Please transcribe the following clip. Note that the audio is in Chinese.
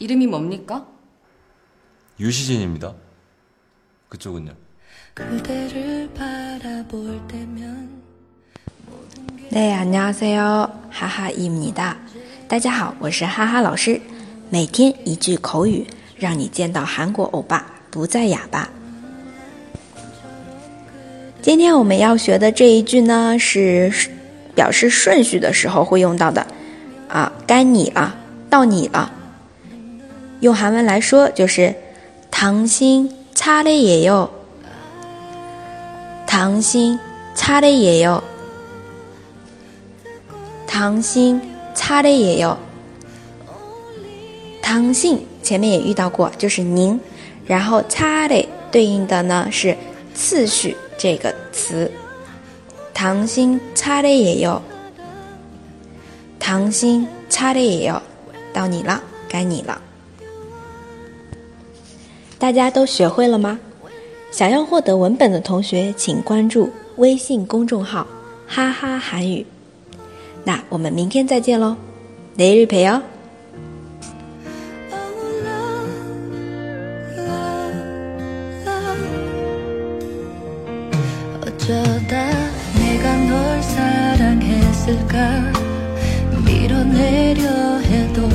이름이 뭡니까? 유시진입니다. 그쪽은요? 그대를 바라볼 때면 네, 안녕하세요. 하하입니다. 大家好，我是哈哈老师。每天一句口语，让你见到韩国欧巴不再哑巴。今天我们要学的这一句呢，是表示顺序的时候会用到的啊，该你了，到你了。 用韩文来说就是“당신차례예 요”，“당신차례예 요”，“당신차례예 요”。당신前面也遇到过，就是您，然后차례对应的呢是次序这个词。당신차례예 요， 당신차례예 요， 到你了，该你了。 大家都学会了吗？想要获得文本的同学，请关注微信公众号“哈哈韩语”。那我们明天再见喽，내일봬요。 어쩌다 내가 널 사랑했을까 밀어내려 해도